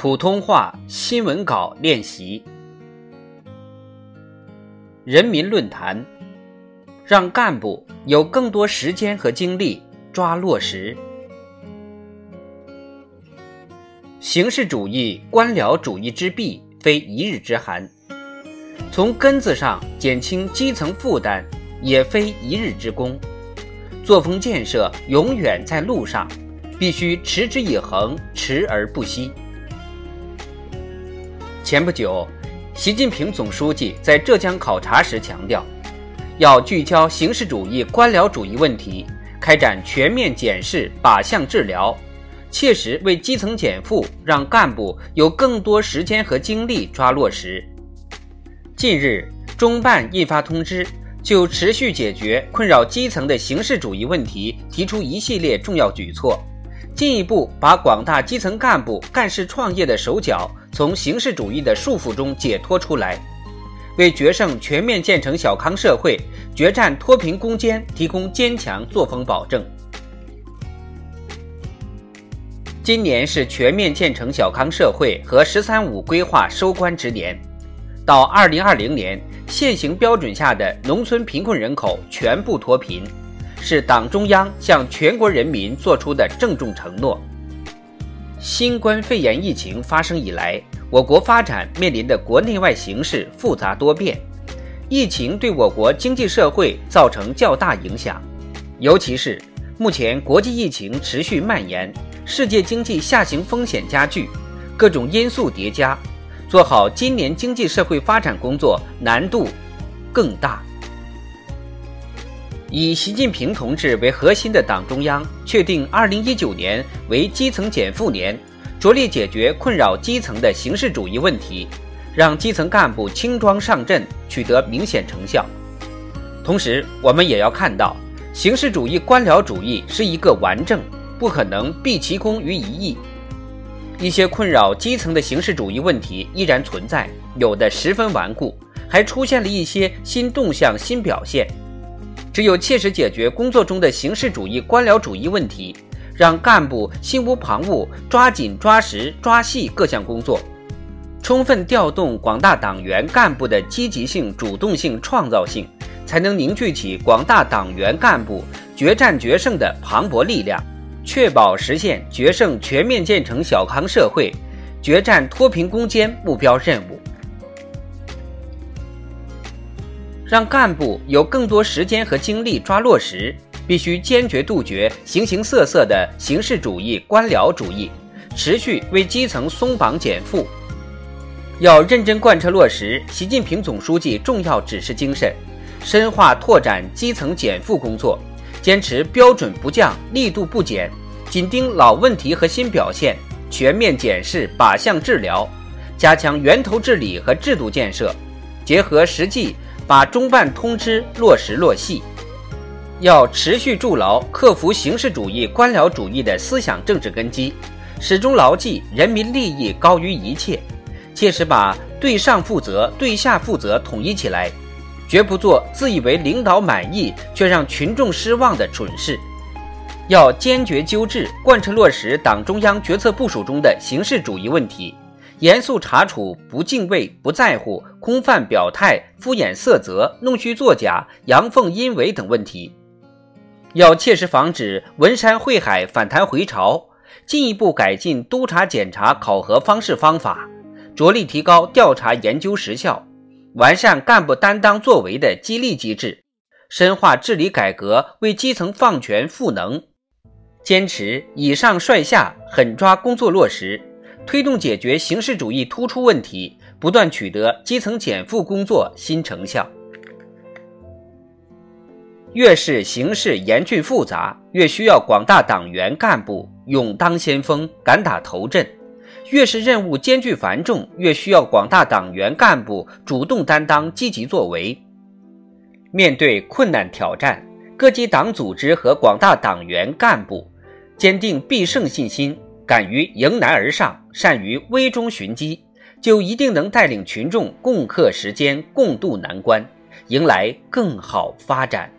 普通话新闻稿练习。人民论坛，让干部有更多时间和精力抓落实。形式主义、官僚主义之弊，非一日之寒；从根子上减轻基层负担，也非一日之功。作风建设永远在路上，必须持之以恒，持而不息。前不久，习近平总书记在浙江考察时强调，要聚焦形式主义、官僚主义问题，开展全面检视、靶向治疗，切实为基层减负，让干部有更多时间和精力抓落实。近日，中办印发通知，就持续解决困扰基层的形式主义问题提出一系列重要举措，进一步把广大基层干部干事创业的手脚。从形式主义的束缚中解脱出来，为决胜全面建成小康社会、决战脱贫攻坚提供坚强作风保证。今年是全面建成小康社会和“十三五”规划收官之年，到二零二零年，现行标准下的农村贫困人口全部脱贫，是党中央向全国人民作出的郑重承诺。新冠肺炎疫情发生以来，我国发展面临的国内外形势复杂多变，疫情对我国经济社会造成较大影响。尤其是目前国际疫情持续蔓延，世界经济下行风险加剧，各种因素叠加，做好今年经济社会发展工作难度更大。以习近平同志为核心的党中央确定2019年为基层减负年，着力解决困扰基层的形式主义问题，让基层干部轻装上阵，取得明显成效。同时，我们也要看到，形式主义、官僚主义是一个顽症，不可能毕其功于一役。一些困扰基层的形式主义问题依然存在，有的十分顽固，还出现了一些新动向、新表现。只有切实解决工作中的形式主义、官僚主义问题，让干部心无旁骛，抓紧、抓实、抓细各项工作，充分调动广大党员干部的积极性、主动性、创造性，才能凝聚起广大党员干部决战决胜的磅礴力量，确保实现决胜全面建成小康社会、决战脱贫攻坚目标任务。让干部有更多时间和精力抓落实，必须坚决杜绝形形色色的形式主义、官僚主义，持续为基层松绑减负。要认真贯彻落实习近平总书记重要指示精神，深化拓展基层减负工作，坚持标准不降、力度不减，紧盯老问题和新表现，全面检视、靶向治疗，加强源头治理和制度建设，结合实际。把中办通知落实落细，要持续筑牢克服形式主义、官僚主义的思想政治根基，始终牢记人民利益高于一切，切实把对上负责、对下负责统一起来，绝不做自以为领导满意却让群众失望的蠢事。要坚决纠治、贯彻落实党中央决策部署中的形式主义问题。严肃查处不敬畏、不在乎、空泛表态、敷衍塞责、弄虚作假、阳奉阴违等问题，要切实防止文山会海、反弹回潮，进一步改进督查检查考核方式方法，着力提高调查研究实效，完善干部担当作为的激励机制，深化治理改革，为基层放权赋能，坚持以上率下，狠抓工作落实。推动解决形式主义突出问题，不断取得基层减负工作新成效。越是形势严峻复杂，越需要广大党员干部勇当先锋、敢打头阵；越是任务艰巨繁重，越需要广大党员干部主动担当、积极作为。面对困难挑战，各级党组织和广大党员干部坚定必胜信心。敢于迎难而上，善于危中寻机，就一定能带领群众共克时艰，共度难关，迎来更好发展。